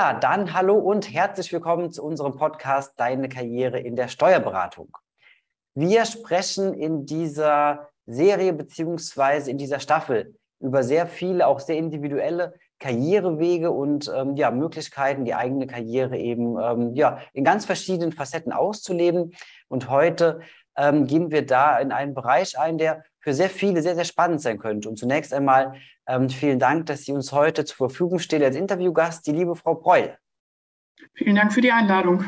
Ja, dann hallo und herzlich willkommen zu unserem Podcast Deine Karriere in der Steuerberatung. Wir sprechen in dieser Serie beziehungsweise in dieser Staffel über sehr viele, auch sehr individuelle Karrierewege und ähm, ja, Möglichkeiten, die eigene Karriere eben ähm, ja, in ganz verschiedenen Facetten auszuleben. Und heute ähm, gehen wir da in einen Bereich ein, der für sehr viele sehr, sehr spannend sein könnte. Und zunächst einmal ähm, vielen Dank, dass Sie uns heute zur Verfügung steht als Interviewgast, die liebe Frau Breul. Vielen Dank für die Einladung.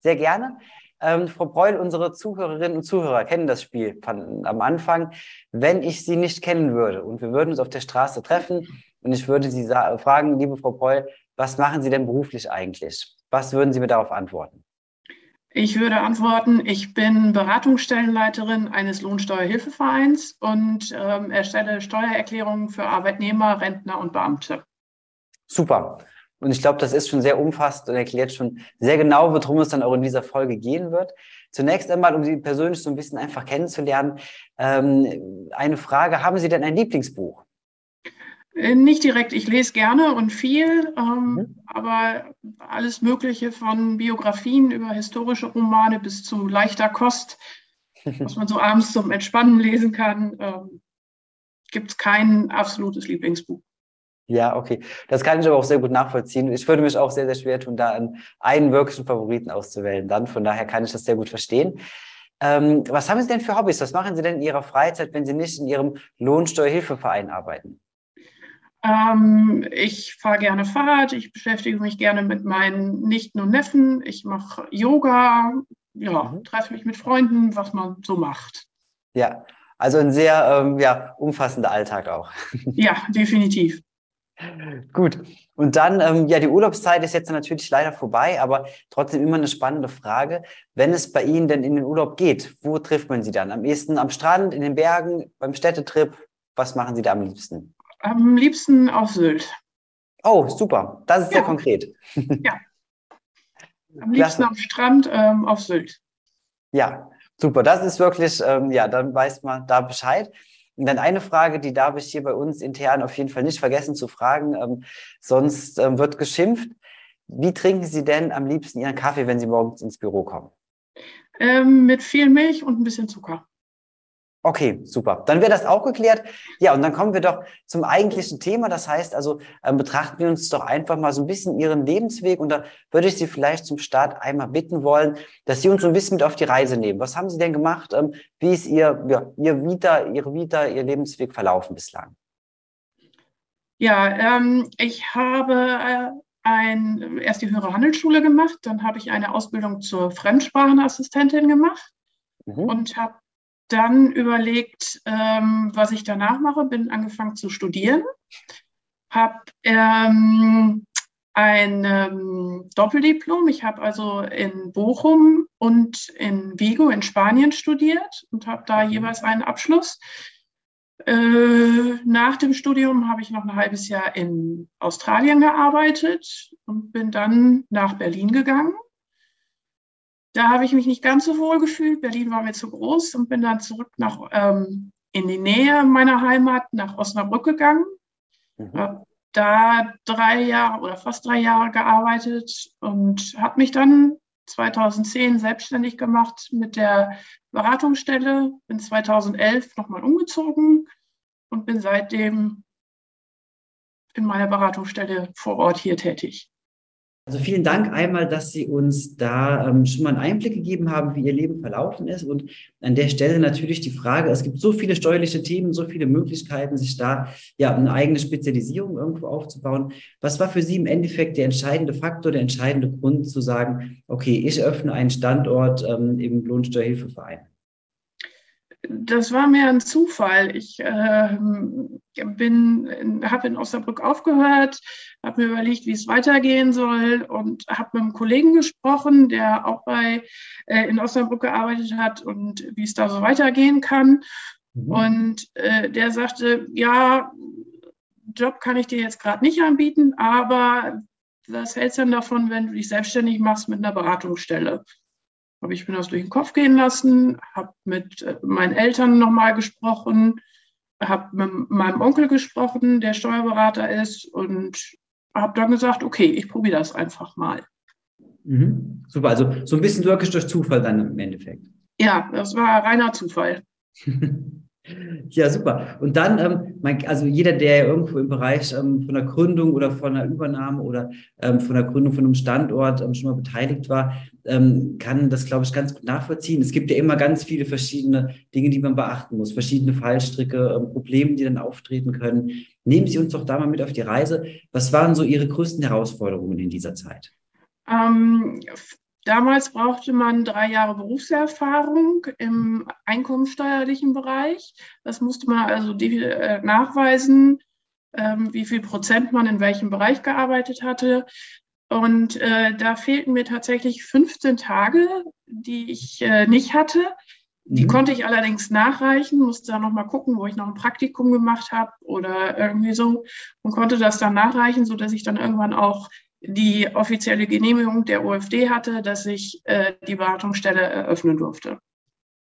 Sehr gerne. Ähm, Frau Breul, unsere Zuhörerinnen und Zuhörer kennen das Spiel von, am Anfang. Wenn ich Sie nicht kennen würde und wir würden uns auf der Straße treffen und ich würde Sie fragen, liebe Frau Breul, was machen Sie denn beruflich eigentlich? Was würden Sie mir darauf antworten? Ich würde antworten, ich bin Beratungsstellenleiterin eines Lohnsteuerhilfevereins und ähm, erstelle Steuererklärungen für Arbeitnehmer, Rentner und Beamte. Super. Und ich glaube, das ist schon sehr umfassend und erklärt schon sehr genau, worum es dann auch in dieser Folge gehen wird. Zunächst einmal, um Sie persönlich so ein bisschen einfach kennenzulernen, ähm, eine Frage, haben Sie denn ein Lieblingsbuch? Äh, nicht direkt, ich lese gerne und viel, ähm, mhm. aber alles Mögliche von Biografien über historische Romane bis zu leichter Kost, was man so abends zum Entspannen lesen kann, ähm, gibt es kein absolutes Lieblingsbuch. Ja, okay. Das kann ich aber auch sehr gut nachvollziehen. Ich würde mich auch sehr, sehr schwer tun, da einen wirklichen Favoriten auszuwählen. Dann von daher kann ich das sehr gut verstehen. Ähm, was haben Sie denn für Hobbys? Was machen Sie denn in Ihrer Freizeit, wenn Sie nicht in Ihrem Lohnsteuerhilfeverein arbeiten? Ähm, ich fahre gerne Fahrrad, ich beschäftige mich gerne mit meinen Nichten und Neffen, ich mache Yoga, ja, mhm. treffe mich mit Freunden, was man so macht. Ja, also ein sehr ähm, ja, umfassender Alltag auch. Ja, definitiv. Gut. Und dann, ähm, ja, die Urlaubszeit ist jetzt natürlich leider vorbei, aber trotzdem immer eine spannende Frage. Wenn es bei Ihnen denn in den Urlaub geht, wo trifft man Sie dann? Am ehesten am Strand, in den Bergen, beim Städtetrip? Was machen Sie da am liebsten? Am liebsten auf Sylt. Oh, super. Das ist ja. sehr konkret. Ja. Am liebsten am Strand ähm, auf Sylt. Ja, super. Das ist wirklich, ähm, ja, dann weiß man da Bescheid. Und dann eine Frage, die darf ich hier bei uns intern auf jeden Fall nicht vergessen zu fragen, ähm, sonst ähm, wird geschimpft. Wie trinken Sie denn am liebsten Ihren Kaffee, wenn Sie morgens ins Büro kommen? Ähm, mit viel Milch und ein bisschen Zucker. Okay, super. Dann wäre das auch geklärt. Ja, und dann kommen wir doch zum eigentlichen Thema. Das heißt also, ähm, betrachten wir uns doch einfach mal so ein bisschen Ihren Lebensweg. Und da würde ich Sie vielleicht zum Start einmal bitten wollen, dass Sie uns so ein bisschen mit auf die Reise nehmen. Was haben Sie denn gemacht? Ähm, wie ist Ihr, ja, Ihr Vita, Ihre Vita, Ihr Lebensweg verlaufen bislang? Ja, ähm, ich habe äh, ein, erst die höhere Handelsschule gemacht, dann habe ich eine Ausbildung zur Fremdsprachenassistentin gemacht mhm. und habe dann überlegt, ähm, was ich danach mache, bin angefangen zu studieren, habe ähm, ein ähm, Doppeldiplom. Ich habe also in Bochum und in Vigo in Spanien studiert und habe da mhm. jeweils einen Abschluss. Äh, nach dem Studium habe ich noch ein halbes Jahr in Australien gearbeitet und bin dann nach Berlin gegangen da habe ich mich nicht ganz so wohl gefühlt. Berlin war mir zu groß und bin dann zurück nach, ähm, in die Nähe meiner Heimat, nach Osnabrück gegangen. Mhm. Da drei Jahre oder fast drei Jahre gearbeitet und habe mich dann 2010 selbstständig gemacht mit der Beratungsstelle. Bin 2011 nochmal umgezogen und bin seitdem in meiner Beratungsstelle vor Ort hier tätig. Also vielen Dank einmal, dass Sie uns da ähm, schon mal einen Einblick gegeben haben, wie Ihr Leben verlaufen ist. Und an der Stelle natürlich die Frage, es gibt so viele steuerliche Themen, so viele Möglichkeiten, sich da ja eine eigene Spezialisierung irgendwo aufzubauen. Was war für Sie im Endeffekt der entscheidende Faktor, der entscheidende Grund zu sagen, okay, ich öffne einen Standort ähm, im Lohnsteuerhilfeverein? Das war mehr ein Zufall. Ich äh, bin, habe in Osnabrück aufgehört, habe mir überlegt, wie es weitergehen soll und habe mit einem Kollegen gesprochen, der auch bei äh, in Osnabrück gearbeitet hat und wie es da so weitergehen kann. Mhm. Und äh, der sagte, ja, Job kann ich dir jetzt gerade nicht anbieten, aber was hältst du denn davon, wenn du dich selbstständig machst mit einer Beratungsstelle? Habe ich mir das durch den Kopf gehen lassen, habe mit äh, meinen Eltern nochmal gesprochen, habe mit meinem Onkel gesprochen, der Steuerberater ist und habe dann gesagt, okay, ich probiere das einfach mal. Mhm. Super, also so ein bisschen wirklich durch Zufall dann im Endeffekt. Ja, das war reiner Zufall. Ja, super. Und dann, ähm, also jeder, der irgendwo im Bereich ähm, von der Gründung oder von der Übernahme oder ähm, von der Gründung von einem Standort schon mal beteiligt war, kann das, glaube ich, ganz gut nachvollziehen. Es gibt ja immer ganz viele verschiedene Dinge, die man beachten muss, verschiedene Fallstricke, Probleme, die dann auftreten können. Nehmen Sie uns doch da mal mit auf die Reise. Was waren so Ihre größten Herausforderungen in dieser Zeit? Damals brauchte man drei Jahre Berufserfahrung im einkommensteuerlichen Bereich. Das musste man also äh, nachweisen, ähm, wie viel Prozent man in welchem Bereich gearbeitet hatte. Und äh, da fehlten mir tatsächlich 15 Tage, die ich äh, nicht hatte. Die mhm. konnte ich allerdings nachreichen, musste dann nochmal gucken, wo ich noch ein Praktikum gemacht habe oder irgendwie so und konnte das dann nachreichen, sodass ich dann irgendwann auch die offizielle Genehmigung der OFD hatte, dass ich äh, die Beratungsstelle eröffnen durfte.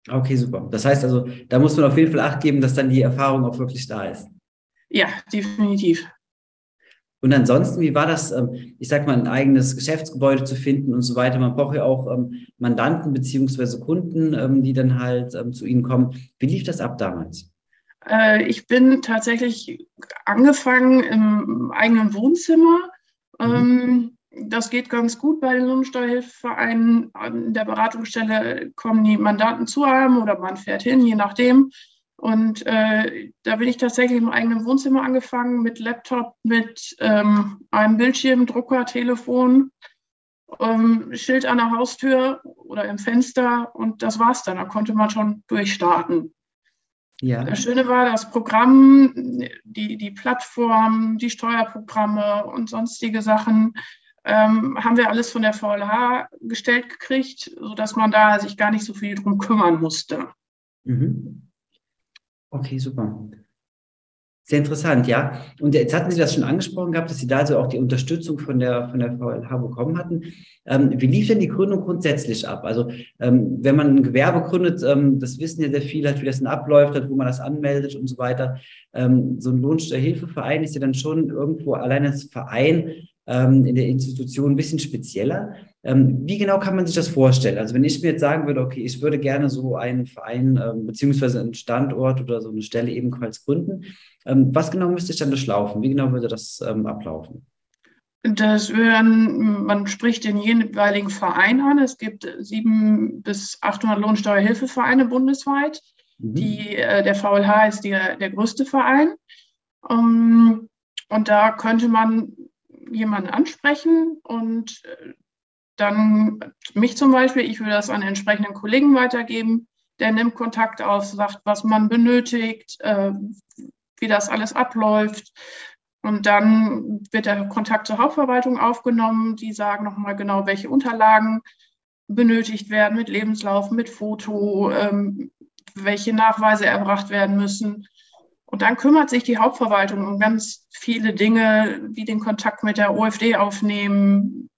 Okay, super. Das heißt also, da muss man auf jeden Fall Acht geben, dass dann die Erfahrung auch wirklich da ist. Ja, definitiv. Und ansonsten, wie war das, ähm, ich sag mal, ein eigenes Geschäftsgebäude zu finden und so weiter? Man braucht ja auch ähm, Mandanten beziehungsweise Kunden, ähm, die dann halt zu Ihnen kommen. Wie lief das ab damals? Äh, ich bin tatsächlich angefangen im eigenen Wohnzimmer Mhm. Ähm, das geht ganz gut bei den Lohnsteuerhilfevereinen. An der Beratungsstelle kommen die Mandanten zu einem oder man fährt hin, je nachdem. Und äh, da bin ich tatsächlich im eigenen Wohnzimmer angefangen mit Laptop, mit ähm, einem Bildschirm, Drucker, Telefon, ähm, Schild an der Haustür oder im Fenster und das war's dann. Da konnte man schon durchstarten. Ja. Das Schöne war, das Programm, die, die Plattform, die Steuerprogramme und sonstige Sachen ähm, haben wir alles von der VLH gestellt gekriegt, sodass man da sich gar nicht so viel drum kümmern musste. Mhm. Okay, super. Sehr interessant, ja. Und jetzt hatten Sie das schon angesprochen gehabt, dass Sie da also auch die Unterstützung von der, von der VLH bekommen hatten. Ähm, wie lief denn die Gründung grundsätzlich ab? Also ähm, wenn man ein Gewerbe gründet, ähm, das wissen ja sehr viele, halt, wie das dann abläuft, halt, wo man das anmeldet und so weiter. Ähm, so ein Lohnsteuerhilfeverein ist ja dann schon irgendwo allein als Verein ähm, in der Institution ein bisschen spezieller. Ähm, wie genau kann man sich das vorstellen? Also wenn ich mir jetzt sagen würde, okay, ich würde gerne so einen Verein ähm, beziehungsweise einen Standort oder so eine Stelle ebenfalls gründen, ähm, was genau müsste ich dann durchlaufen? Wie genau würde das ähm, ablaufen? Das wären, man spricht den jeweiligen Verein an. Es gibt sieben bis 800 Lohnsteuerhilfevereine bundesweit. Mhm. Die, äh, der VLH ist die, der größte Verein. Um, und da könnte man jemanden ansprechen und äh, dann mich zum Beispiel, ich würde das an entsprechenden Kollegen weitergeben, der nimmt Kontakt auf, sagt, was man benötigt, äh, wie das alles abläuft. Und dann wird der Kontakt zur Hauptverwaltung aufgenommen. Die sagen nochmal genau, welche Unterlagen benötigt werden mit Lebenslauf, mit Foto, ähm, welche Nachweise erbracht werden müssen. Und dann kümmert sich die Hauptverwaltung um ganz viele Dinge, wie den Kontakt mit der OFD aufnehmen,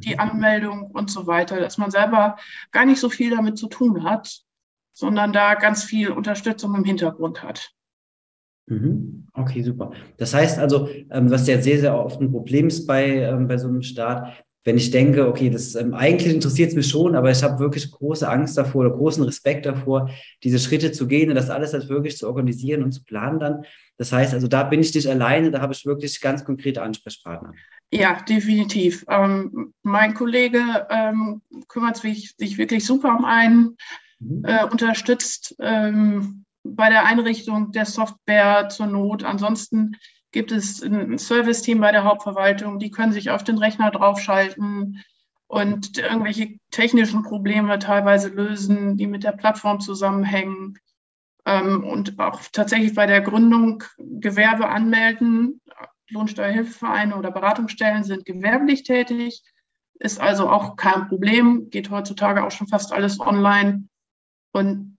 die. Anmeldung und so weiter, dass man selber gar nicht so viel damit zu tun hat, sondern da ganz viel Unterstützung im Hintergrund hat. Mhm. Okay, super. Das heißt also, ähm, was ja sehr, sehr oft ein Problem ist bei, ähm, bei so einem Start, wenn ich denke, okay, das ähm, eigentlich interessiert es mich schon, aber ich habe wirklich große Angst davor oder großen Respekt davor, diese Schritte zu gehen und das alles halt wirklich zu organisieren und zu planen dann. Das heißt also, da bin ich nicht alleine, da habe ich wirklich ganz konkrete Ansprechpartner. Ja, definitiv. Ähm, mein Kollege ähm, kümmert sich, sich, wirklich super um einen, mhm. äh, unterstützt ähm, bei der Einrichtung der Software zur Not. Ansonsten gibt es ein Service-Team bei der Hauptverwaltung, die können sich auf den Rechner draufschalten und irgendwelche technischen Probleme teilweise lösen, die mit der Plattform zusammenhängen. Ähm, und auch tatsächlich bei der Gründung Gewerbe anmelden. Lohnsteuerhilfevereine oder Beratungsstellen sind gewerblich tätig, ist also auch kein Problem, geht heutzutage auch schon fast alles online. Und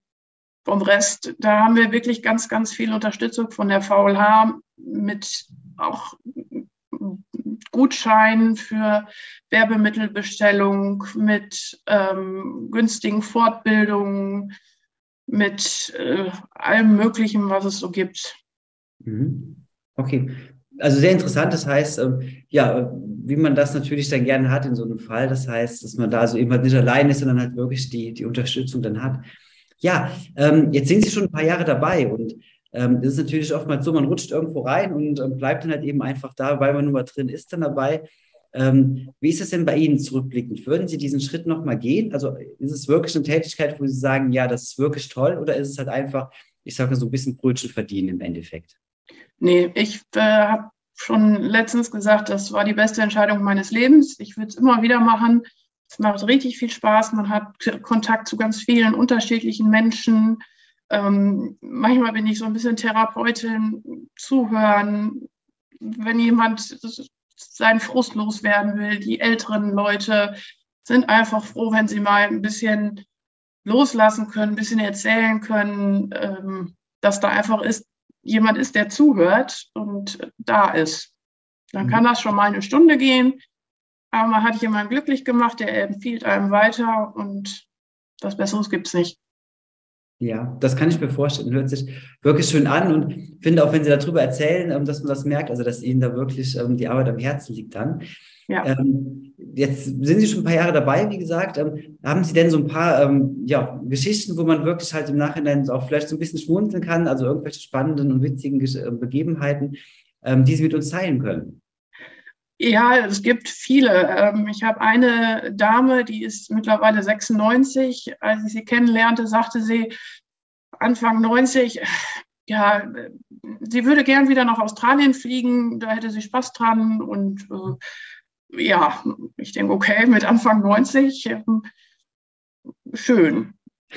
vom Rest, da haben wir wirklich ganz, ganz viel Unterstützung von der VLH mit auch Gutscheinen für Werbemittelbestellung, mit ähm, günstigen Fortbildungen, mit äh, allem Möglichen, was es so gibt. Mhm. Okay. Also sehr interessant. Das heißt, ähm, ja, wie man das natürlich dann gerne hat in so einem Fall. Das heißt, dass man da so eben halt nicht allein ist, sondern halt wirklich die, die Unterstützung dann hat. Ja, ähm, jetzt sind Sie schon ein paar Jahre dabei und ähm, das ist natürlich oftmals so, man rutscht irgendwo rein und ähm, bleibt dann halt eben einfach da, weil man nur mal drin ist dann dabei. Ähm, wie ist es denn bei Ihnen zurückblickend? Würden Sie diesen Schritt nochmal gehen? Also ist es wirklich eine Tätigkeit, wo Sie sagen, ja, das ist wirklich toll oder ist es halt einfach, ich sage so ein bisschen Brötchen verdienen im Endeffekt? Nee, ich äh, habe schon letztens gesagt, das war die beste Entscheidung meines Lebens. Ich würde es immer wieder machen. Es macht richtig viel Spaß. Man hat Kontakt zu ganz vielen unterschiedlichen Menschen. Ähm, manchmal bin ich so ein bisschen Therapeutin, zuhören, wenn jemand seinen Frust loswerden will. Die älteren Leute sind einfach froh, wenn sie mal ein bisschen loslassen können, ein bisschen erzählen können, ähm, dass da einfach ist, jemand ist, der zuhört und da ist. Dann kann mhm. das schon mal eine Stunde gehen, aber man hat jemanden glücklich gemacht, der empfiehlt einem weiter und was Besseres gibt es nicht. Ja, das kann ich mir vorstellen. Hört sich wirklich schön an und finde auch, wenn Sie darüber erzählen, ähm, dass man das merkt, also dass Ihnen da wirklich ähm, die Arbeit am Herzen liegt dann. Ja. Ähm, jetzt sind Sie schon ein paar Jahre dabei, wie gesagt. haben Sie denn so ein paar ja, Geschichten, wo man wirklich halt im Nachhinein auch vielleicht so ein bisschen schmunzeln kann, also irgendwelche spannenden und witzigen Begebenheiten, die Sie mit uns teilen können? Ja, es gibt viele. Ich habe eine Dame, die ist mittlerweile 96. Als ich sie kennenlernte, sagte sie Anfang 90, ja, sie würde gern wieder nach Australien fliegen, da hätte sie Spaß dran. Und äh, ja, ich denke, okay, mit Anfang 90, äh, schön.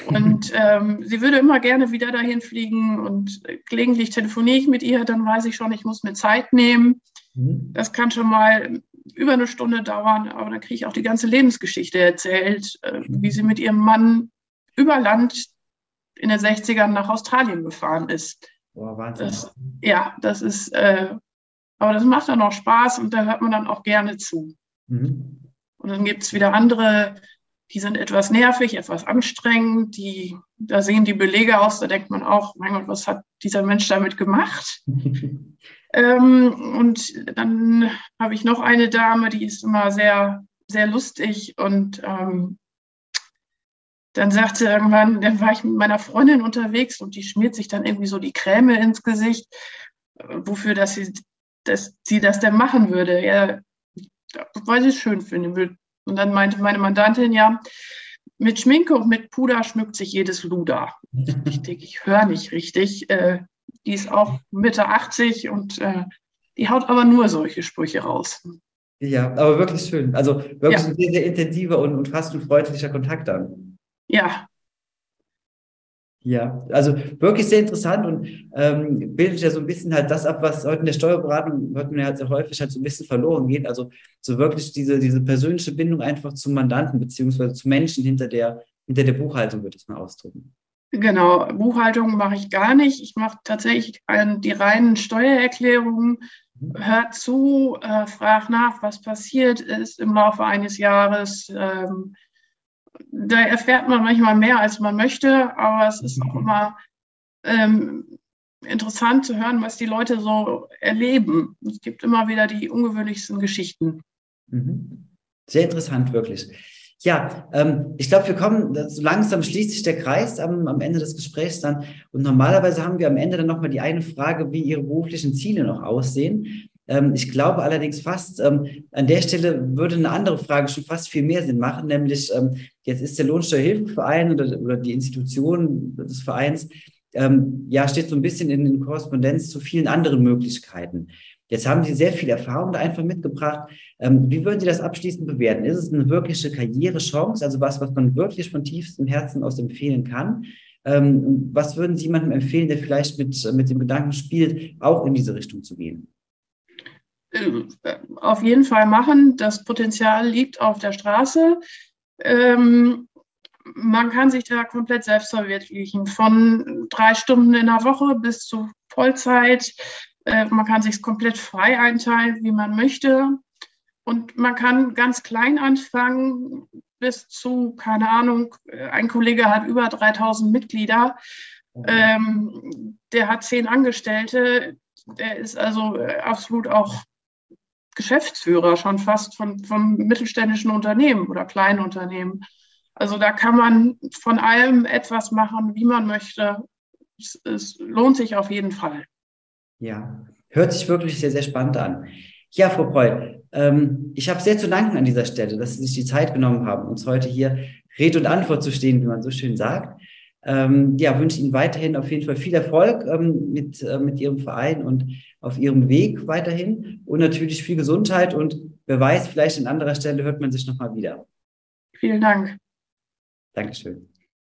Und ähm, sie würde immer gerne wieder dahin fliegen und gelegentlich telefoniere ich mit ihr, dann weiß ich schon, ich muss mir Zeit nehmen. Mhm. Das kann schon mal über eine Stunde dauern, aber dann kriege ich auch die ganze Lebensgeschichte erzählt, äh, mhm. wie sie mit ihrem Mann über Land in den 60ern nach Australien gefahren ist. Boah, Wahnsinn. Das, ja, das ist, äh, aber das macht dann auch Spaß und da hört man dann auch gerne zu. Mhm. Und dann gibt es wieder andere, die sind etwas nervig, etwas anstrengend, die, da sehen die Belege aus, da denkt man auch, mein Gott, was hat dieser Mensch damit gemacht? Ähm, und dann habe ich noch eine Dame, die ist immer sehr, sehr lustig und ähm, dann sagte irgendwann, dann war ich mit meiner Freundin unterwegs und die schmiert sich dann irgendwie so die Creme ins Gesicht, äh, wofür dass sie, dass sie das denn machen würde. Ja, weil sie es schön finden will. Und dann meinte meine Mandantin, ja, mit Schminke und mit Puder schmückt sich jedes Luder. Ich denke, ich höre nicht richtig. Äh, die ist auch Mitte 80 und äh, die haut aber nur solche Sprüche raus. Ja, aber wirklich schön. Also wirklich ja. ein sehr, sehr intensiver und, und fast ein freundlicher Kontakt dann. Ja. Ja, also wirklich sehr interessant und ähm, bildet ja so ein bisschen halt das ab, was heute in der Steuerberatung, hört man ja halt sehr häufig halt so ein bisschen verloren geht. Also so wirklich diese, diese persönliche Bindung einfach zum Mandanten beziehungsweise zu Menschen hinter der, hinter der Buchhaltung, würde ich mal ausdrücken. Genau, Buchhaltung mache ich gar nicht. Ich mache tatsächlich die reinen Steuererklärungen. Mhm. Hört zu, äh, frag nach, was passiert ist im Laufe eines Jahres. Ähm, da erfährt man manchmal mehr, als man möchte, aber es ist auch immer ähm, interessant zu hören, was die Leute so erleben. Es gibt immer wieder die ungewöhnlichsten Geschichten. Mhm. Sehr interessant, wirklich. Ja, ähm, ich glaube, wir kommen, so langsam schließt sich der Kreis am, am Ende des Gesprächs dann. Und normalerweise haben wir am Ende dann nochmal die eine Frage, wie Ihre beruflichen Ziele noch aussehen. Ähm, ich glaube allerdings fast, ähm, an der Stelle würde eine andere Frage schon fast viel mehr Sinn machen, nämlich ähm, jetzt ist der Lohnsteuerhilfeverein oder, oder die Institution des Vereins, ähm, ja, steht so ein bisschen in, in Korrespondenz zu vielen anderen Möglichkeiten. Jetzt haben Sie sehr viel Erfahrung da einfach mitgebracht. Ähm, wie würden Sie das abschließend bewerten? Ist es eine wirkliche Karrierechance, also was, was man wirklich von tiefstem Herzen aus empfehlen kann? Ähm, was würden Sie jemandem empfehlen, der vielleicht mit, mit dem Gedanken spielt, auch in diese Richtung zu gehen? Äh, auf jeden Fall machen. Das Potenzial liegt auf der Straße. Ähm, man kann sich da komplett selbst verwirklichen, von drei Stunden in der Woche bis zu Vollzeit. Äh, man kann sich komplett frei einteilen, wie man möchte. Und man kann ganz klein anfangen bis zu, keine Ahnung, ein Kollege hat über 3000 Mitglieder. Ähm, der hat zehn Angestellte. der ist also äh, absolut auch Geschäftsführer schon fast von, vom mittelständischen Unternehmen oder kleinen Unternehmen. Also da kann man von allem etwas machen, wie man möchte. Es, es lohnt sich auf jeden Fall. Ja, hört sich wirklich sehr, sehr spannend an. Ja, Frau Preu, ähm, ich habe sehr zu danken an dieser Stelle, dass Sie sich die Zeit genommen haben, uns heute hier Rede und Antwort zu stehen, wie man so schön sagt. Ähm, ja, wünsche Ihnen weiterhin auf jeden Fall viel Erfolg ähm, mit, äh, mit Ihrem Verein und auf Ihrem Weg weiterhin und natürlich viel Gesundheit und wer weiß, vielleicht an anderer Stelle hört man sich nochmal wieder. Vielen Dank. Dankeschön.